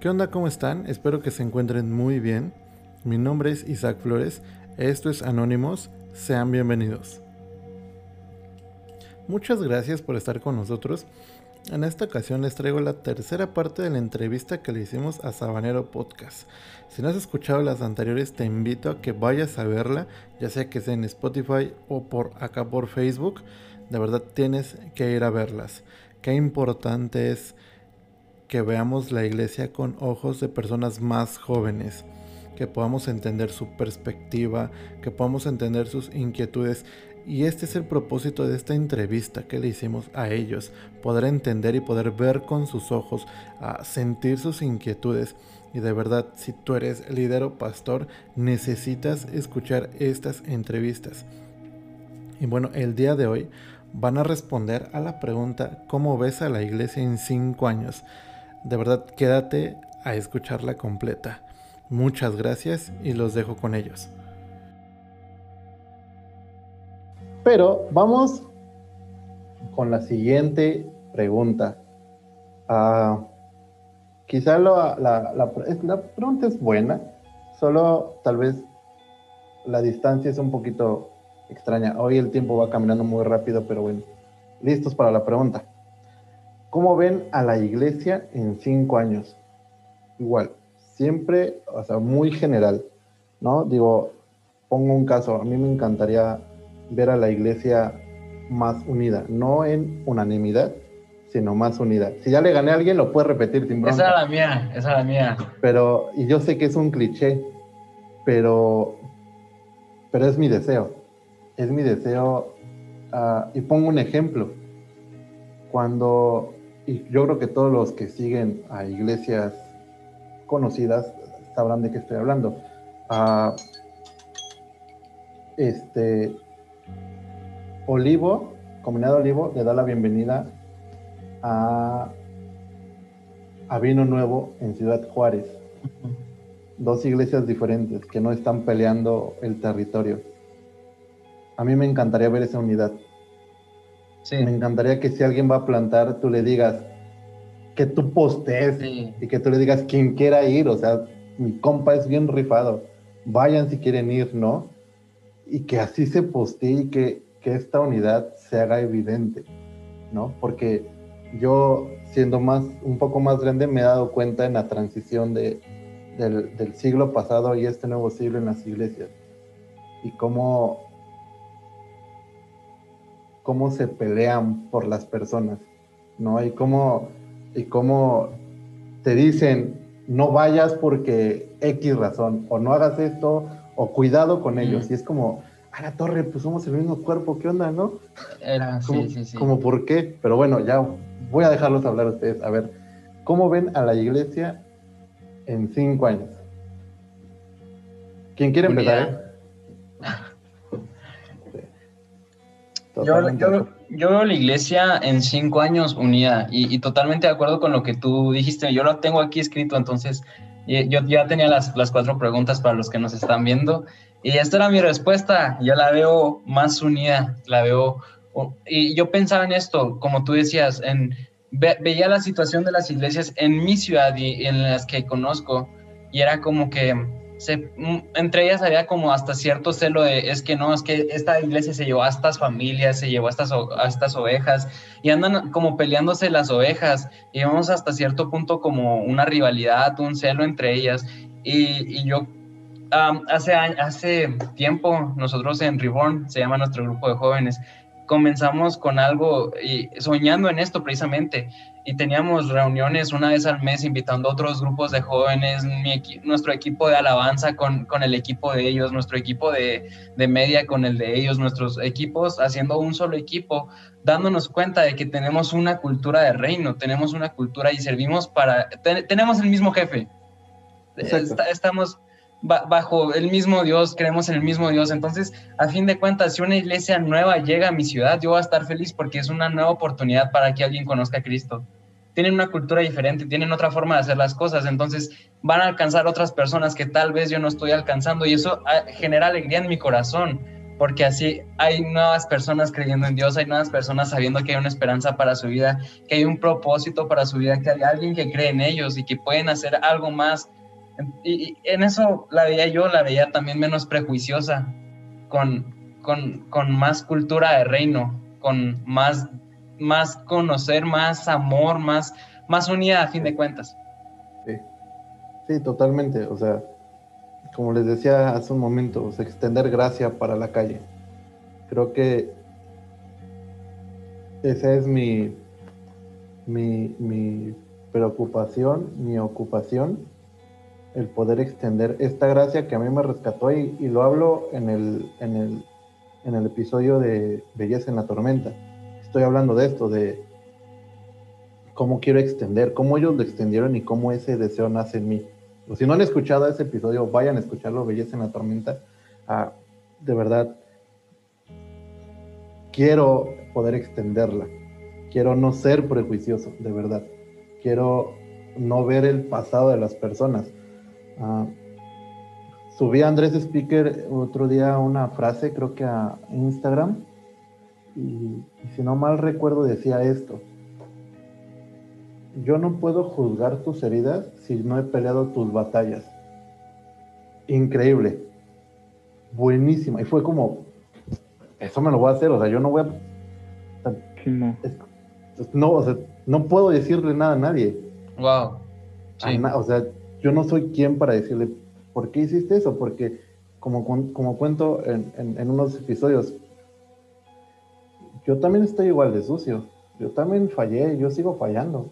¿Qué onda? ¿Cómo están? Espero que se encuentren muy bien. Mi nombre es Isaac Flores. Esto es Anónimos. Sean bienvenidos. Muchas gracias por estar con nosotros. En esta ocasión les traigo la tercera parte de la entrevista que le hicimos a Sabanero Podcast. Si no has escuchado las anteriores, te invito a que vayas a verla, ya sea que sea en Spotify o por acá por Facebook. De verdad tienes que ir a verlas. Qué importante es que veamos la iglesia con ojos de personas más jóvenes, que podamos entender su perspectiva, que podamos entender sus inquietudes. Y este es el propósito de esta entrevista que le hicimos a ellos, poder entender y poder ver con sus ojos, a sentir sus inquietudes. Y de verdad, si tú eres líder o pastor, necesitas escuchar estas entrevistas. Y bueno, el día de hoy van a responder a la pregunta, ¿cómo ves a la iglesia en cinco años? De verdad, quédate a escucharla completa. Muchas gracias y los dejo con ellos. Pero vamos con la siguiente pregunta. Uh, quizá la, la, pregunta es buena, solo tal vez la distancia es un poquito extraña. Hoy el tiempo va caminando muy rápido, pero bueno, listos para la pregunta. ¿Cómo ven a la iglesia en cinco años? Igual, siempre, o sea, muy general, ¿no? Digo, pongo un caso, a mí me encantaría ver a la iglesia más unida, no en unanimidad, sino más unida. Si ya le gané a alguien, lo puede repetir sin bronca. Esa es la mía, esa es la mía. Pero, y yo sé que es un cliché, pero, pero es mi deseo. Es mi deseo, uh, y pongo un ejemplo. Cuando y yo creo que todos los que siguen a iglesias conocidas sabrán de qué estoy hablando. Ah, este Olivo, Comunidad Olivo, le da la bienvenida a, a Vino Nuevo en Ciudad Juárez. Dos iglesias diferentes que no están peleando el territorio. A mí me encantaría ver esa unidad. Me encantaría que si alguien va a plantar, tú le digas que tú postees y que tú le digas quien quiera ir. O sea, mi compa es bien rifado. Vayan si quieren ir, ¿no? Y que así se postee y que, que esta unidad se haga evidente, ¿no? Porque yo, siendo más, un poco más grande, me he dado cuenta en la transición de, del, del siglo pasado y este nuevo siglo en las iglesias. Y cómo cómo se pelean por las personas, ¿no? Y cómo, y cómo te dicen, no vayas porque X razón, o no hagas esto, o cuidado con ellos. Y es como, a la torre, pues somos el mismo cuerpo, ¿qué onda, no? Era, sí, sí, sí. Como, ¿por qué? Pero bueno, ya voy a dejarlos hablar a ustedes. A ver, ¿cómo ven a la iglesia en cinco años? ¿Quién quiere empezar? Yo, veo la iglesia en cinco años unida y, totalmente de acuerdo con lo que tú dijiste. Yo lo tengo aquí escrito, entonces yo ya tenía las, las cuatro preguntas para los que nos están viendo y esta era mi respuesta. Yo la veo más unida, la veo. Y yo pensaba en esto, como tú decías, en, veía la situación de las iglesias en mi ciudad y en las que conozco y era como que Mm, entre ellas había como hasta cierto celo de, es que no, es que esta iglesia se llevó a estas familias, se llevó a estas, a estas ovejas y andan como peleándose las ovejas y vemos hasta cierto punto como una rivalidad, un celo entre ellas y, yo hace, hace tiempo nosotros en Reborn, se llama nuestro grupo de jóvenes, comenzamos con algo y soñando en esto precisamente y teníamos reuniones una vez al mes invitando a otros grupos de jóvenes, nuestro equipo de alabanza con, con, el equipo de ellos, nuestro equipo de, de, media con el de ellos, nuestros equipos haciendo un solo equipo, dándonos cuenta de que tenemos una cultura de reino, tenemos una cultura y servimos para, tenemos el mismo jefe. estamos bajo el mismo Dios, creemos en el mismo Dios. Entonces, a fin de cuentas, si una iglesia nueva llega a mi ciudad, yo voy a estar feliz porque es una nueva oportunidad para que alguien conozca a Cristo. Tienen una cultura diferente, tienen otra forma de hacer las cosas, entonces van a alcanzar otras personas que tal vez yo no estoy alcanzando y eso ah, genera alegría en mi corazón porque así hay nuevas personas creyendo en Dios, hay nuevas personas sabiendo que hay una esperanza para su vida, que hay un propósito para su vida, que hay alguien que cree en ellos y que pueden hacer algo más. Y, en eso la veía yo, la veía también menos prejuiciosa, con, con, con más cultura de reino, con más, más conocer, más amor, más, más unida a fin de cuentas. Sí, sí, totalmente. O sea, como les decía hace un momento, extender gracia para la calle. Creo que esa es mi, mi, preocupación, mi ocupación, el poder extender esta gracia que a mí me rescató y, lo hablo en el, en, el, en el episodio de Belleza en la Tormenta. Estoy hablando de esto, de cómo quiero extender, cómo ellos lo extendieron y cómo ese deseo nace en mí si no han escuchado ese episodio, vayan a escucharlo, Belleza en la Tormenta. Ah, de verdad, quiero poder extenderla. Quiero no ser prejuicioso, de verdad. Quiero no ver el pasado de las personas. Ah, subí a Andrés Speaker otro día una frase, creo que a Instagram, y si no mal recuerdo decía esto yo no puedo juzgar tus heridas si no he peleado tus batallas. Increíble. Buenísima. Y fue como, eso me lo voy a hacer, o sea, yo no voy a... no. o sea, no puedo decirle nada a nadie. Wow. o sea, yo no soy quien para decirle, ¿por qué hiciste eso? Porque, como, como cuento en, en unos episodios, yo también estoy igual de sucio. Yo también fallé, yo sigo fallando.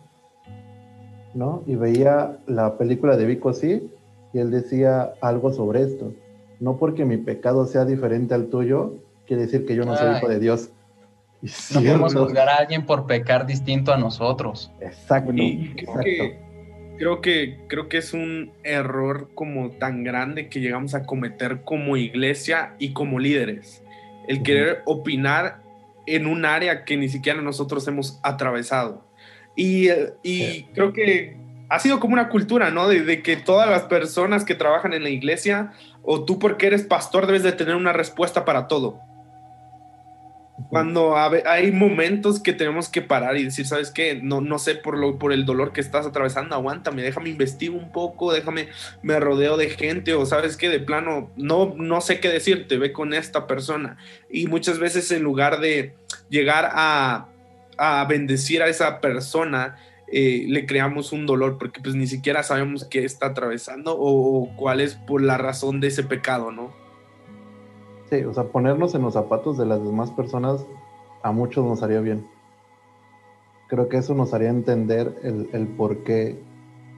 ¿no? Y veía la película de Vico sí, y él decía algo sobre esto. No porque mi pecado sea diferente al tuyo, quiere decir que yo no soy hijo de Dios. no podemos juzgar a alguien por pecar distinto a nosotros. Exacto. creo, Que, creo, que, es un error como tan grande que llegamos a cometer como iglesia y como líderes. El querer opinar en un área que ni siquiera nosotros hemos atravesado. Y, y creo que ha sido como una cultura, ¿no? De, que todas las personas que trabajan en la iglesia, o tú porque eres pastor, debes de tener una respuesta para todo. Cuando hay momentos que tenemos que parar y decir, ¿sabes qué? No, no sé por, lo, por el dolor que estás atravesando, aguántame, déjame investigar un poco, déjame, me rodeo de gente o sabes qué, de plano, no, no sé qué decirte, ve con esta persona. Y muchas veces en lugar de llegar a, a bendecir a esa persona, eh, le creamos un dolor porque pues ni siquiera sabemos qué está atravesando o, cuál es por la razón de ese pecado, ¿no? Sí, o sea, ponernos en los zapatos de las demás personas a muchos nos haría bien. Creo que eso nos haría entender el, por qué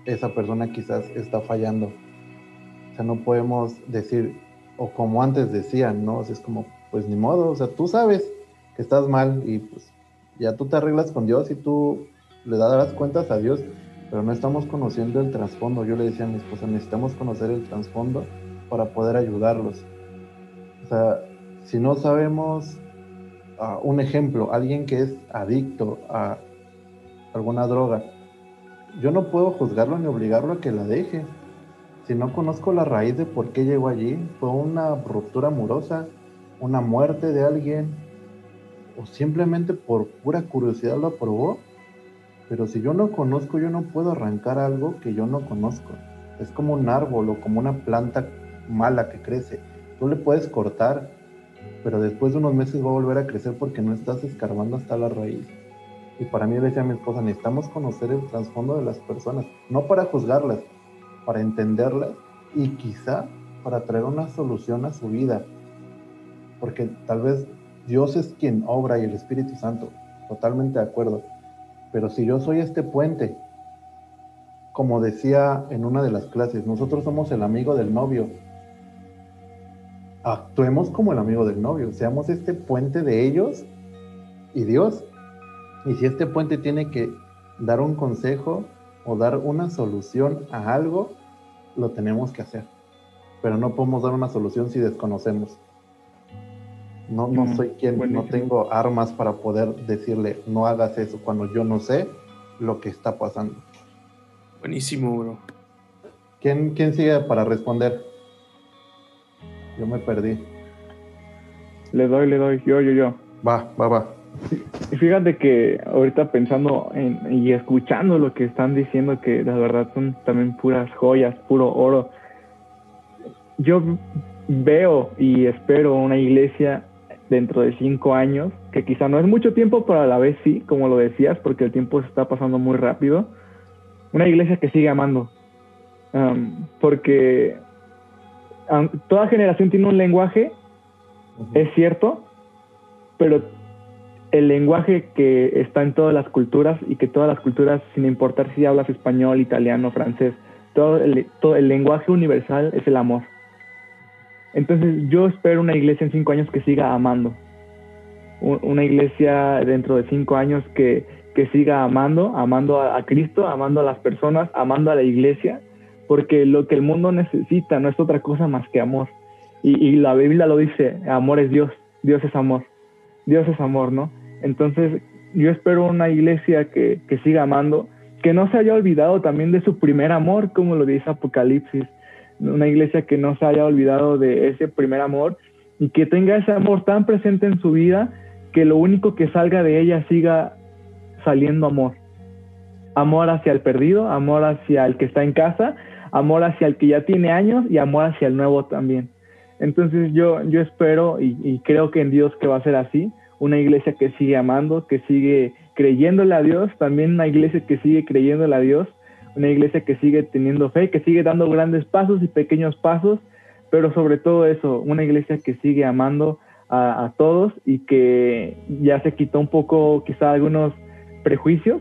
esa persona quizás está fallando. O sea, no podemos decir, o como antes decían, ¿no? O sea, es como, pues ni modo, o sea, tú sabes que estás mal y pues ya tú te arreglas con Dios y tú le darás cuentas a Dios, pero no estamos conociendo el trasfondo. Yo le decía a mi esposa, necesitamos conocer el trasfondo para poder ayudarlos. O sea, si no sabemos uh, un ejemplo, alguien que es adicto a alguna droga, yo no puedo juzgarlo ni obligarlo a que la deje. Si no conozco la raíz de por qué llegó allí, fue una ruptura amorosa, una muerte de alguien, o simplemente por pura curiosidad lo aprobó. Pero si yo no conozco, yo no puedo arrancar algo que yo no conozco. Es como un árbol o como una planta mala que crece. Tú le puedes cortar, pero después de unos meses va a volver a crecer porque no estás escarbando hasta la raíz. Y para mí, le decía a mi esposa, necesitamos conocer el trasfondo de las personas, no para juzgarlas, para entenderlas y quizá para traer una solución a su vida. Porque tal vez Dios es quien obra y el Espíritu Santo, totalmente de acuerdo. Pero si yo soy este puente, como decía en una de las clases, nosotros somos el amigo del novio. Actuemos como el amigo del novio, seamos este puente de ellos y Dios. Y si este puente tiene que dar un consejo o dar una solución a algo, lo tenemos que hacer. Pero no podemos dar una solución si desconocemos. No, no mm, soy quien, no tengo armas para poder decirle, no hagas eso cuando yo no sé lo que está pasando. Buenísimo, bro. ¿Quién, quién sigue para responder? Yo me perdí. Le doy, le doy, yo, yo, yo. Va, va, va. Y fíjate que ahorita pensando en, y escuchando lo que están diciendo, que la verdad son también puras joyas, puro oro. Yo veo y espero una iglesia dentro de cinco años, que quizá no es mucho tiempo, pero a la vez sí, como lo decías, porque el tiempo se está pasando muy rápido. Una iglesia que sigue amando. Um, porque toda generación tiene un lenguaje, es cierto, pero el lenguaje que está en todas las culturas y que todas las culturas, sin importar si hablas español, italiano, francés, todo el, todo el lenguaje universal es el amor. Entonces yo espero una iglesia en cinco años que siga amando. Una iglesia dentro de cinco años que, que siga amando, amando a, Cristo, amando a las personas, amando a la iglesia, porque lo que el mundo necesita no es otra cosa más que amor. Y, la Biblia lo dice, amor es Dios, Dios es amor, Dios es amor, ¿no? Entonces, yo espero una iglesia que, siga amando, que no se haya olvidado también de su primer amor, como lo dice Apocalipsis. Una iglesia que no se haya olvidado de ese primer amor y que tenga ese amor tan presente en su vida que lo único que salga de ella siga saliendo amor. Amor hacia el perdido, amor hacia el que está en casa, amor hacia el que ya tiene años y amor hacia el nuevo también. Entonces yo, yo espero y, y creo que en Dios que va a ser así, una iglesia que sigue amando, que sigue creyéndole a Dios, también una iglesia que sigue creyéndole a Dios, una iglesia que sigue teniendo fe, que sigue dando grandes pasos y pequeños pasos, pero sobre todo eso, una iglesia que sigue amando a, todos y que ya se quitó un poco quizá algunos prejuicios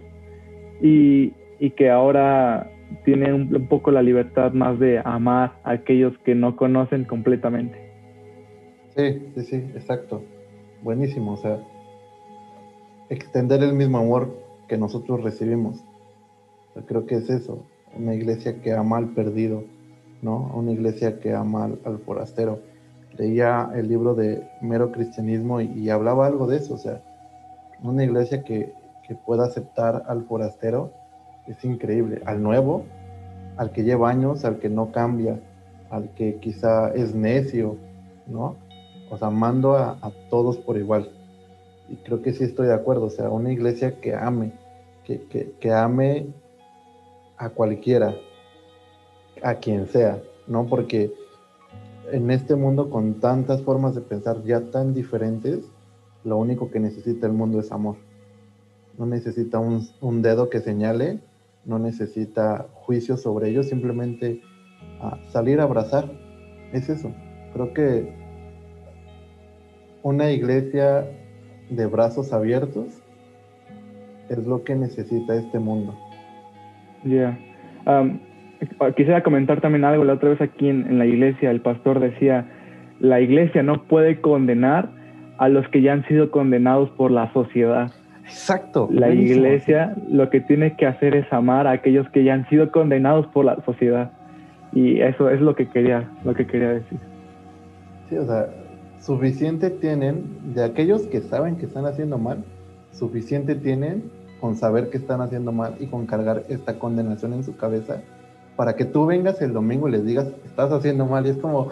y, que ahora tiene un, poco la libertad más de amar a aquellos que no conocen completamente. Sí, sí, sí, exacto buenísimo, o sea, extender el mismo amor que nosotros recibimos. creo que es eso, una iglesia que ama al perdido, ¿no? Una iglesia que ama al, forastero. Leía el libro de Mero Cristianismo y, hablaba algo de eso, o sea, una iglesia que, que pueda aceptar al forastero es increíble, al nuevo, al que lleva años, al que no cambia, al que quizá es necio, ¿no? o sea, amando a, todos por igual. Y creo que sí estoy de acuerdo, o sea, una iglesia que ame, que, que, ame a cualquiera, a quien sea, ¿no? Porque en este mundo con tantas formas de pensar ya tan diferentes, lo único que necesita el mundo es amor. No necesita un, un dedo que señale, no necesita juicio sobre ellos, simplemente ah, salir a abrazar. Es eso. Creo que una iglesia de brazos abiertos es lo que necesita este mundo. Ya. Um, quisiera comentar también algo. La otra vez aquí en, la iglesia el pastor decía, la iglesia no puede condenar a los que ya han sido condenados por la sociedad. Exacto. La iglesia lo que tiene que hacer es amar a aquellos que ya han sido condenados por la sociedad. Y eso es lo que quería, lo que quería decir. Sí, o sea, suficiente tienen de aquellos que saben que están haciendo mal, suficiente tienen con saber que están haciendo mal y con cargar esta condenación en su cabeza para que tú vengas el domingo y les digas, estás haciendo mal y es como,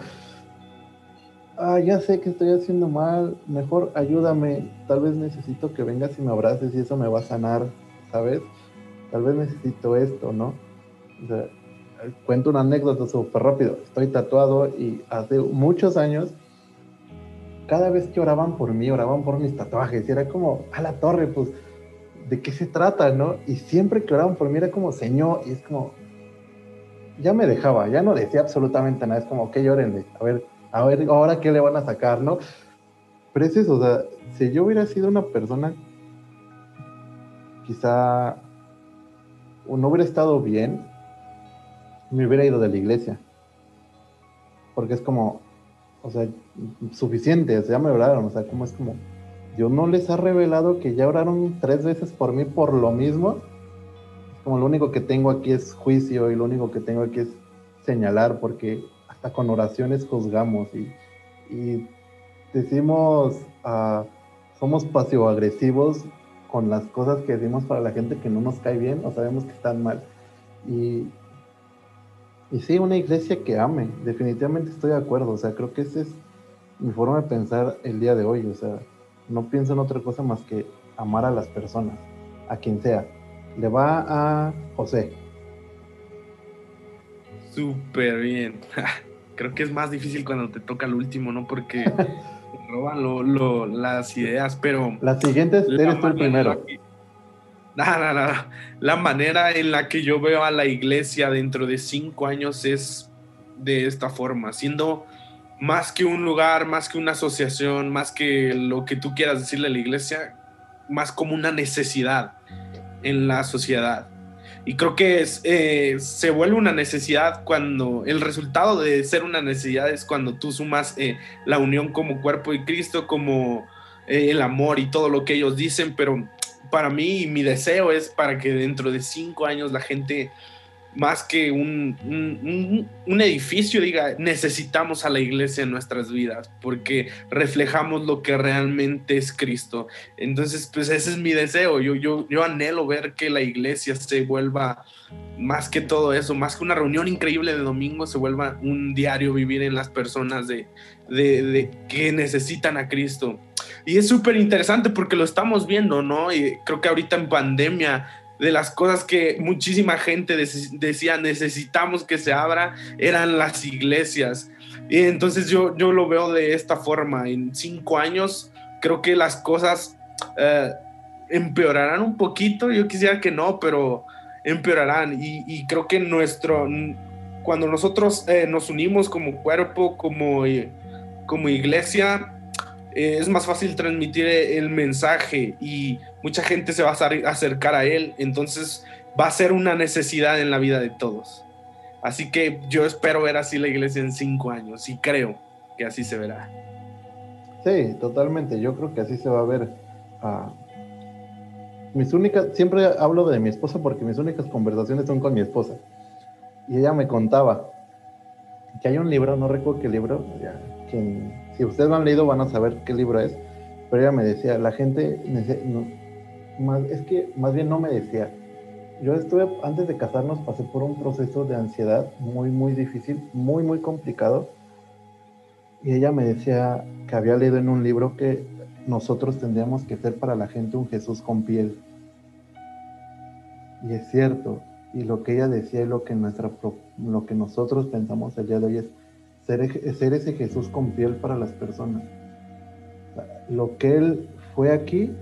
ah, ya sé que estoy haciendo mal, mejor ayúdame, tal vez necesito que vengas y me abraces y eso me va a sanar, ¿sabes? Tal vez necesito esto, ¿no? cuento una anécdota súper rápido, estoy tatuado y hace muchos años cada vez que oraban por mí, oraban por mis tatuajes, y era como, a la torre, pues, ¿de qué se trata, no? Y siempre que oraban por mí era como, Señor, y es como, ya me dejaba, ya no decía absolutamente nada, es como, que llorenle, a ver, a ver, ahora qué le van a sacar, ¿no? Pero es eso, o sea, si yo hubiera sido una persona, quizá, o no hubiera estado bien, me hubiera ido de la iglesia. Porque es como, o sea, suficiente, o sea, ya me oraron, o sea, como es como, Dios no les ha revelado que ya oraron tres veces por mí por lo mismo, como lo único que tengo aquí es juicio y lo único que tengo aquí es señalar, porque con oraciones juzgamos y, decimos, uh, somos pasivo-agresivos con las cosas que decimos para la gente que no nos cae bien o sabemos que están mal. Y, y sí, una iglesia que ame, definitivamente estoy de acuerdo, o sea, creo que ese es mi forma de pensar el día de hoy. O sea, no pienso en otra cosa más que amar a las personas, a quien sea. Le va a José. Súper bien. Creo que es más difícil cuando te toca el último, ¿no? Porque roban las ideas, pero... Las siguientes eres tú el primero. Nada, nada. La manera en la que yo veo a la iglesia dentro de cinco años es de esta forma, siendo más que un lugar, más que una asociación, más que lo que tú quieras decirle a la iglesia, más como una necesidad en la sociedad. Y creo que es, eh, se vuelve una necesidad cuando el resultado de ser una necesidad es cuando tú sumas eh, la unión como cuerpo de Cristo, como eh, el amor y todo lo que ellos dicen, pero para mí mi deseo es para que dentro de cinco años la gente más que un, un, edificio, diga, necesitamos a la iglesia en nuestras vidas porque reflejamos lo que realmente es Cristo. Entonces, pues ese es mi deseo. Yo, yo, yo anhelo ver que la iglesia se vuelva más que todo eso, más que una reunión increíble de domingo, se vuelva un diario vivir en las personas de, de, de que necesitan a Cristo. Y es súper interesante porque lo estamos viendo, ¿no? Y creo que ahorita en pandemia de las cosas que muchísima gente decía necesitamos que se abra eran las iglesias. Y entonces yo, yo lo veo de esta forma. En cinco años creo que las cosas eh, empeorarán un poquito. Yo quisiera que no, pero empeorarán. Y, creo que nuestro, cuando nosotros eh, nos unimos como cuerpo, como, como iglesia, eh, es más fácil transmitir el mensaje y mucha gente se va a acercar a él, entonces va a ser una necesidad en la vida de todos. Así que yo espero ver así la iglesia en cinco años y creo que así se verá. Sí, totalmente. Yo creo que así se va a ver. Ah, mis únicas, siempre hablo de mi esposa porque mis únicas conversaciones son con mi esposa. Y ella me contaba que hay un libro, no recuerdo qué libro, quien si ustedes lo han leído van a saber qué libro es, pero ella me decía, la gente, más, es que más bien no me decía, yo estuve, antes de casarnos, pasé por un proceso de ansiedad muy, muy difícil, muy, muy complicado, y ella me decía que había leído en un libro que nosotros tendríamos que ser para la gente un Jesús con piel. Y es cierto, y lo que ella decía y lo que, nuestra, lo que nosotros pensamos el día de hoy es, ser, ese Jesús con piel para las personas. Lo que Él fue aquí,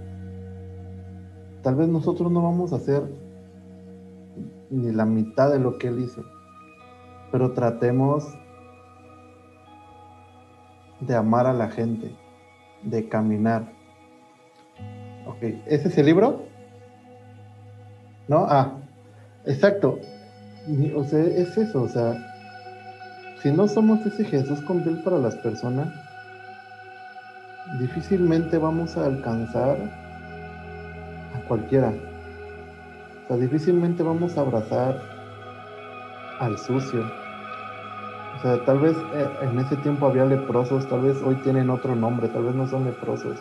tal vez nosotros no vamos a hacer ni la mitad de lo que Él hizo, pero tratemos de amar a la gente, de caminar. Ok, ¿ese es el libro? ¿No? Ah, exacto. O sea, es eso, o sea, si no somos ese Jesús con piel para las personas, difícilmente vamos a alcanzar a cualquiera. O sea, difícilmente vamos a abrazar al sucio. O sea, tal vez eh, en ese tiempo había leprosos, tal vez hoy tienen otro nombre, tal vez no son leprosos.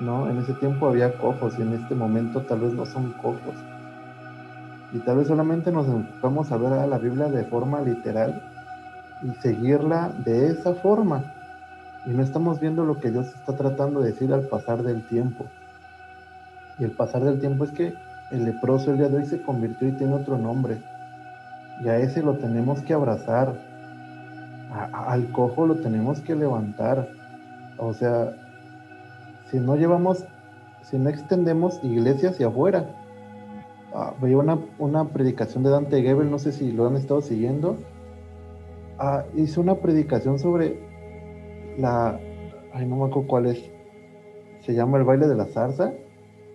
¿no? En ese tiempo había cojos y en este momento tal vez no son cojos. Y tal vez solamente nos enfocamos a ver a la Biblia de forma literal y seguirla de esa forma. Y no estamos viendo lo que Dios está tratando de decir al pasar del tiempo. Y el pasar del tiempo es que el leproso el día de hoy se convirtió y tiene otro nombre. Y a ese lo tenemos que abrazar. al cojo lo tenemos que levantar. O sea, si no llevamos, si no extendemos iglesia hacia afuera. Ah, veía una, una predicación de Dante Gebel, no sé si lo han estado siguiendo Ah, hizo una predicación sobre la, ay no me acuerdo cuál es, se llama el baile de la zarza,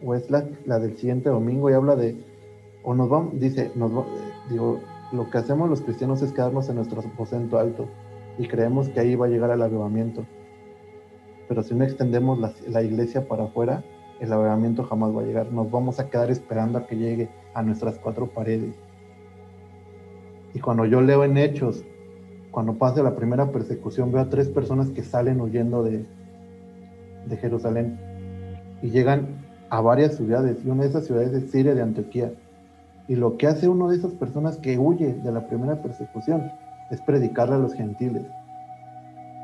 o es la, la del siguiente domingo y habla de, o nos vamos, dice, nos digo, lo que hacemos los cristianos es quedarnos en nuestro aposento alto y creemos que ahí va a llegar el avivamiento. Pero si no extendemos la, la iglesia para afuera, el avivamiento jamás va a llegar. Nos vamos a quedar esperando a que llegue a nuestras cuatro paredes. Y cuando yo leo en Hechos cuando pase la primera persecución, veo a tres personas que salen huyendo de, de Jerusalén y llegan a varias ciudades, y una de esas ciudades es Siria de Antioquía. Y lo que hace uno de esas personas que huye de la primera persecución es predicarle a los gentiles.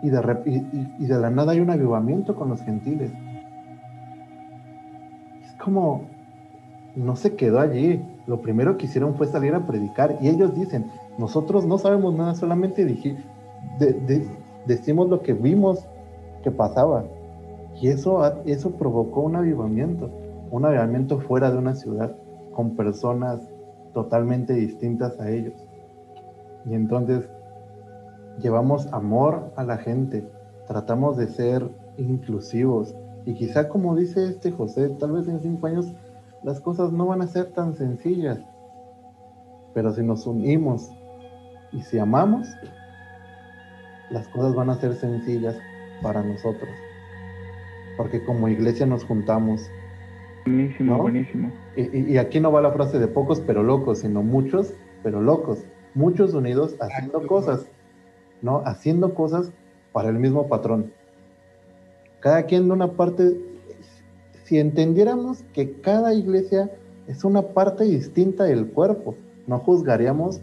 y de, y de la nada hay un avivamiento con los gentiles. Es como, no se quedó allí. Lo primero que hicieron fue salir a predicar y ellos dicen, nosotros no sabemos nada, solamente decimos lo que vimos que pasaba. Y eso, eso provocó un avivamiento, un avivamiento fuera de una ciudad, con personas totalmente distintas a ellos. Y entonces llevamos amor a la gente, tratamos de ser inclusivos. Y quizá como dice este José, tal vez en cinco años las cosas no van a ser tan sencillas. Pero si nos unimos y si amamos, las cosas van a ser sencillas para nosotros. Porque como iglesia nos juntamos. Buenísimo, buenísimo. Y, y, aquí no va la frase de pocos pero locos, sino muchos pero locos. Muchos unidos haciendo cosas, ¿no? Haciendo cosas para el mismo patrón. Cada quien de una parte si entendiéramos que cada iglesia es una parte distinta del cuerpo, no juzgaríamos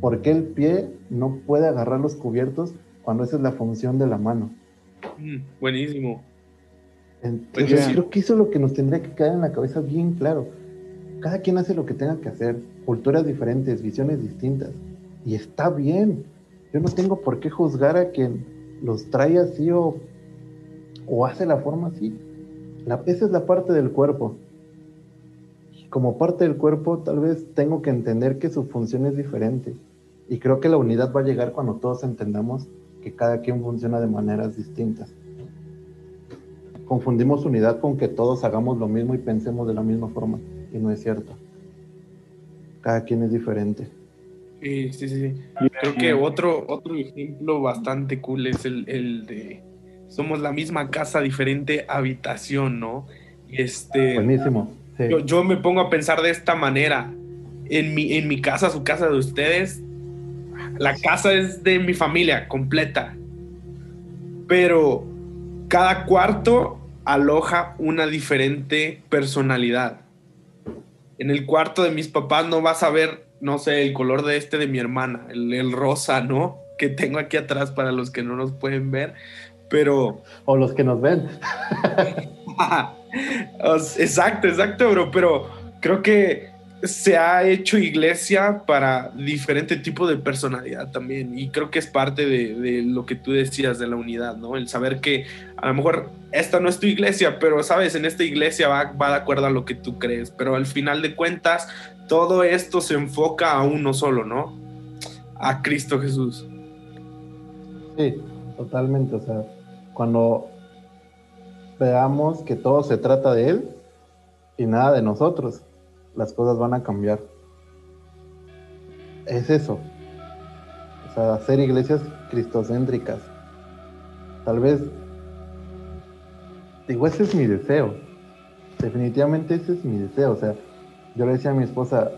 por qué el pie no puede agarrar los cubiertos cuando esa es la función de la mano. Mm, buenísimo. Entonces, creo que eso es lo que nos tendría que quedar en la cabeza bien claro. Cada quien hace lo que tenga que hacer, culturas diferentes, visiones distintas, y está bien. Yo no tengo por qué juzgar a quien los trae así o, o hace la forma así esa es la parte del cuerpo. Como parte del cuerpo, tal vez tengo que entender que su función es diferente. Y creo que la unidad va a llegar cuando todos entendamos que cada quien funciona de maneras distintas. Confundimos unidad con que todos hagamos lo mismo y pensemos de la misma forma. Y no es cierto. Cada quien es diferente. Sí, sí, sí. Creo que otro, otro ejemplo bastante cool es el, el de somos la misma casa, diferente habitación, ¿no? Este, Buenísimo. Yo, me pongo a pensar de esta manera. En mi, en mi casa, su casa de ustedes, la casa es de mi familia completa. Pero cada cuarto aloja una diferente personalidad. En el cuarto de mis papás no vas a ver, no sé, el color de este de mi hermana, el, el rosa, ¿no? Que tengo aquí atrás para los que no nos pueden ver pero... O los que nos ven. exacto, exacto, bro, pero creo que se ha hecho iglesia para diferente tipo de personalidad también y creo que es parte de, lo que tú decías de la unidad, ¿no? El saber que a lo mejor esta no es tu iglesia, pero sabes, en esta iglesia va, va de acuerdo a lo que tú crees, pero al final de cuentas todo esto se enfoca a uno solo, ¿no? A Cristo Jesús. Sí, totalmente, o sea, cuando veamos que todo se trata de Él y nada de nosotros, las cosas van a cambiar. Es eso. O sea, hacer iglesias cristocéntricas. Tal vez, digo, ese es mi deseo. Definitivamente ese es mi deseo. O sea, yo le decía a mi esposa,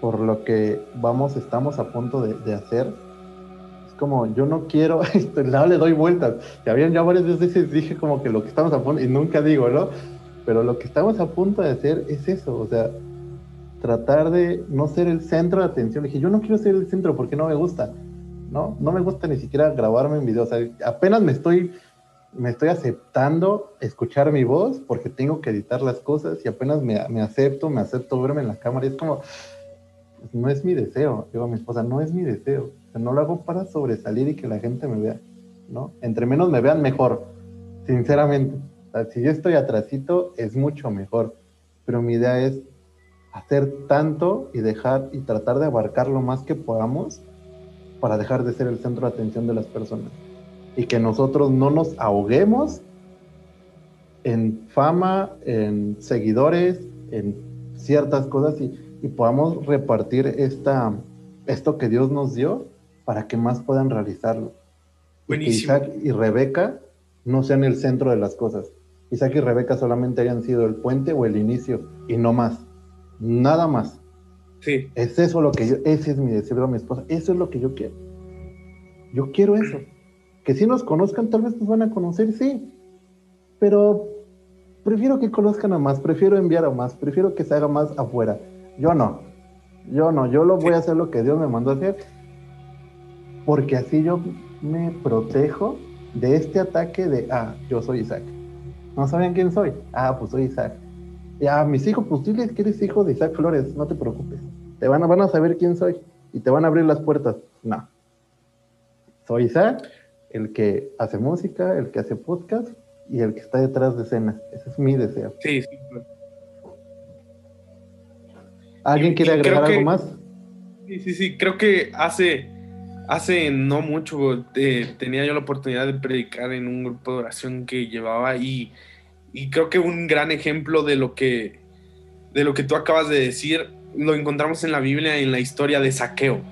por lo que vamos, estamos a punto de, de hacer, como, yo no quiero, no le doy vueltas. Ya habían ya varias veces dije como que lo que estamos a punto, y nunca digo, ¿no? Pero lo que estamos a punto de hacer es eso, o sea, tratar de no ser el centro de atención. Le dije, yo no quiero ser el centro porque no me gusta, ¿no? No me gusta ni siquiera grabarme en video, o sea, apenas me estoy, me estoy aceptando escuchar mi voz porque tengo que editar las cosas y apenas me, me acepto, me acepto verme en la cámara y es como, no es mi deseo, digo a mi esposa, no es mi deseo no lo hago para sobresalir y que la gente me vea, ¿no? Entre menos me vean, mejor, sinceramente. si yo estoy atrasito, es mucho mejor. Pero mi idea es hacer tanto y dejar y tratar de abarcar lo más que podamos para dejar de ser el centro de atención de las personas. Y que nosotros no nos ahoguemos en fama, en seguidores, en ciertas cosas y, y podamos repartir esta, esto que Dios nos dio para que más puedan realizarlo. Isaac y Rebeca no sean el centro de las cosas. Isaac y Rebeca solamente hayan sido el puente o el inicio y no más. Nada más. Sí. Es eso lo que yo, ese es mi deseo a mi esposa. Eso es lo que yo quiero. Yo quiero eso. Que si nos conozcan, tal vez nos van a conocer, sí. Pero prefiero que conozcan a más, prefiero enviar a más, prefiero que se haga más afuera. Yo no. Yo no, yo lo voy a hacer lo que Dios me mandó a hacer porque así yo me protejo de este ataque de, ah, yo soy Isaac. ¿No sabían quién soy? Ah, pues soy Isaac. Ya, mis hijos, pues diles que eres hijo de Isaac Flores, no te preocupes. Te van a, van a saber quién soy y te van a abrir las puertas. No. Soy Isaac, el que hace música, el que hace podcast y el que está detrás de escena. Ese es mi deseo. Sí, sí. ¿Alguien quiere agregar algo más? Sí, sí, sí. Creo que hace, hace no mucho eh, tenía yo la oportunidad de predicar en un grupo de oración que llevaba y, y creo que un gran ejemplo de lo que de lo que tú acabas de decir lo encontramos en la Biblia en la historia de Saqueo.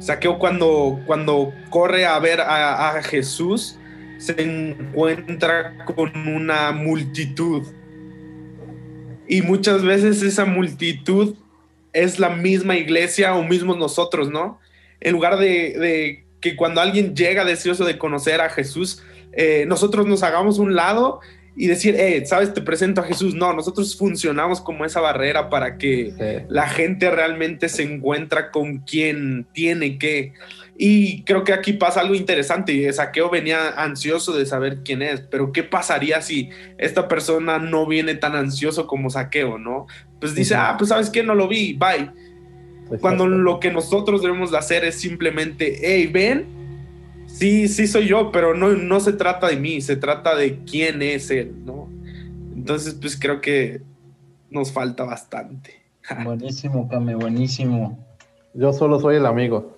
Saqueo cuando, cuando corre a ver a, a Jesús se encuentra con una multitud y muchas veces esa multitud es la misma iglesia o mismos nosotros, ¿no? En lugar de, que cuando alguien llega deseoso de conocer a Jesús, eh, nosotros nos hagamos un lado y decir, eh, sabes, te presento a Jesús. No, nosotros funcionamos como esa barrera para que la gente realmente se encuentra con quien tiene que. Y creo que aquí pasa algo interesante. Saqueo venía ansioso de saber quién es, pero ¿qué pasaría si esta persona no viene tan ansioso como Saqueo, no? Pues dice, ah, pues sabes qué, no lo vi, bye. Cuando lo que nosotros debemos de hacer es simplemente, hey, ven, sí, sí soy yo, pero no, no se trata de mí, se trata de quién es él, ¿no? Entonces, pues creo que nos falta bastante. Buenísimo, Came, buenísimo. Yo solo soy el amigo.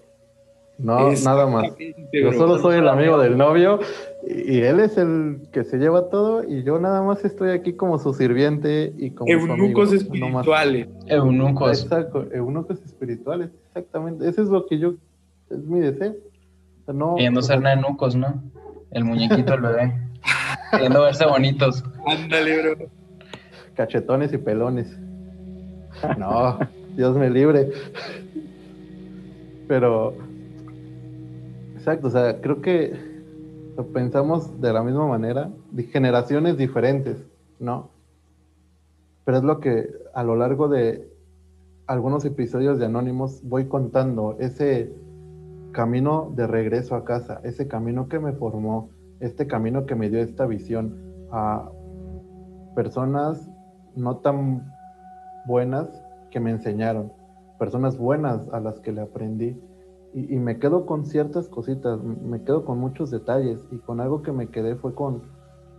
No, nada más. Yo solo soy el amigo del novio y él es el que se lleva todo y yo nada más estoy aquí como su sirviente y como eunucos espirituales. Eunucos. Exacto, eunucos espirituales, exactamente. Eso es lo que yo, es mi deseo. no, Queriendo ser eunucos, ¿no? El muñequito, el bebé. Queriendo verse bonitos. Ándale, bro. Cachetones y pelones. No, Dios me libre. Pero Exacto, o sea, creo que pensamos de la misma manera, generaciones diferentes, ¿no? Pero es lo que a lo largo de algunos episodios de Anónimos voy contando, ese camino de regreso a casa, ese camino que me formó, este camino que me dio esta visión a personas no tan buenas que me enseñaron, personas buenas a las que le aprendí y, me quedo con ciertas cositas, me quedo con muchos detalles y con algo que me quedé fue con,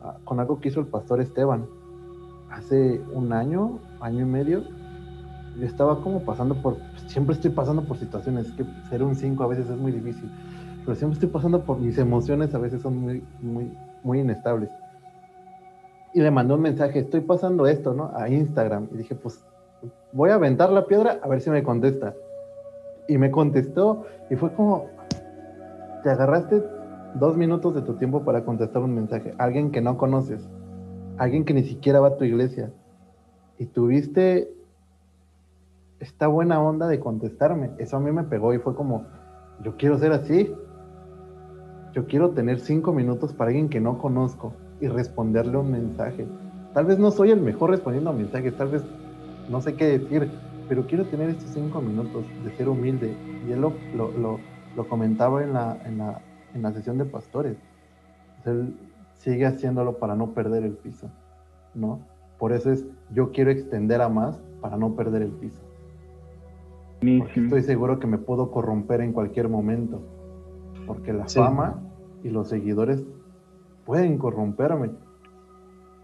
ah, con algo que hizo el pastor Esteban. Hace un año, año y medio, yo estaba como pasando por, siempre estoy pasando por situaciones, que ser un 5 a veces es muy difícil, pero siempre estoy pasando por mis emociones, a veces son muy, muy, muy inestables. Y le mandé un mensaje, estoy pasando esto, ¿no? A Instagram. Y dije, pues voy a aventar la piedra a ver si me contesta y me contestó y fue como, te agarraste dos minutos de tu tiempo para contestar un mensaje, alguien que no conoces, alguien que ni siquiera va a tu iglesia, y tuviste esta buena onda de contestarme. Eso a mí me pegó y fue como, yo quiero ser así. Yo quiero tener cinco minutos para alguien que no conozco y responderle un mensaje. Tal vez no soy el mejor respondiendo a mensajes, tal vez no sé qué decir, pero quiero tener estos cinco minutos de ser humilde. Y él lo, lo, lo, comentaba en la, en, la, en la, sesión de pastores. Él sigue haciéndolo para no perder el piso, ¿no? Por eso es, yo quiero extender a más para no perder el piso. estoy seguro que me puedo corromper en cualquier momento, porque la fama y los seguidores pueden corromperme.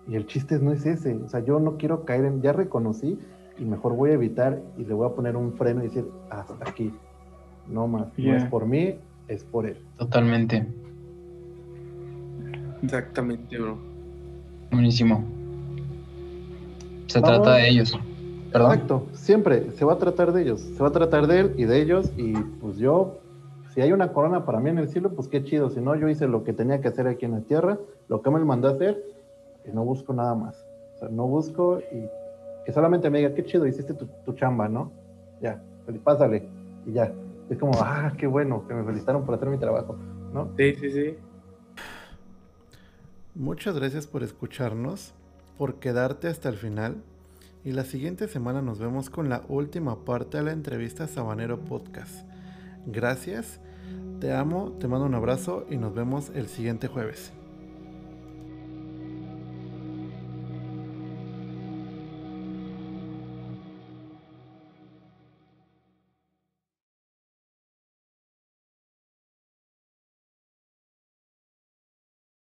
Y el chiste no es ese, o sea, yo no quiero caer en, ya reconocí y mejor voy a evitar y le voy a poner un freno y decir, hasta aquí, no más, no es por mí, es por él. Totalmente. Exactamente, bro. Buenísimo. Se trata de ellos. Exacto, siempre se va a tratar de ellos, se va a tratar de él y de ellos y pues yo, si hay una corona para mí en el cielo, pues qué chido, si no yo hice lo que tenía que hacer aquí en la tierra, lo que me mandó a hacer y no busco nada más. O sea, no busco y que solamente me diga, qué chido, hiciste tu, chamba, ¿no? Ya, pásale, y ya. Es como, ah, qué bueno, que me felicitaron por hacer mi trabajo, ¿no? Sí, sí, sí. Muchas gracias por escucharnos, por quedarte hasta el final. Y la siguiente semana nos vemos con la última parte de la entrevista Sabanero Podcast. Gracias Te amo, te mando un abrazo y nos vemos el siguiente jueves.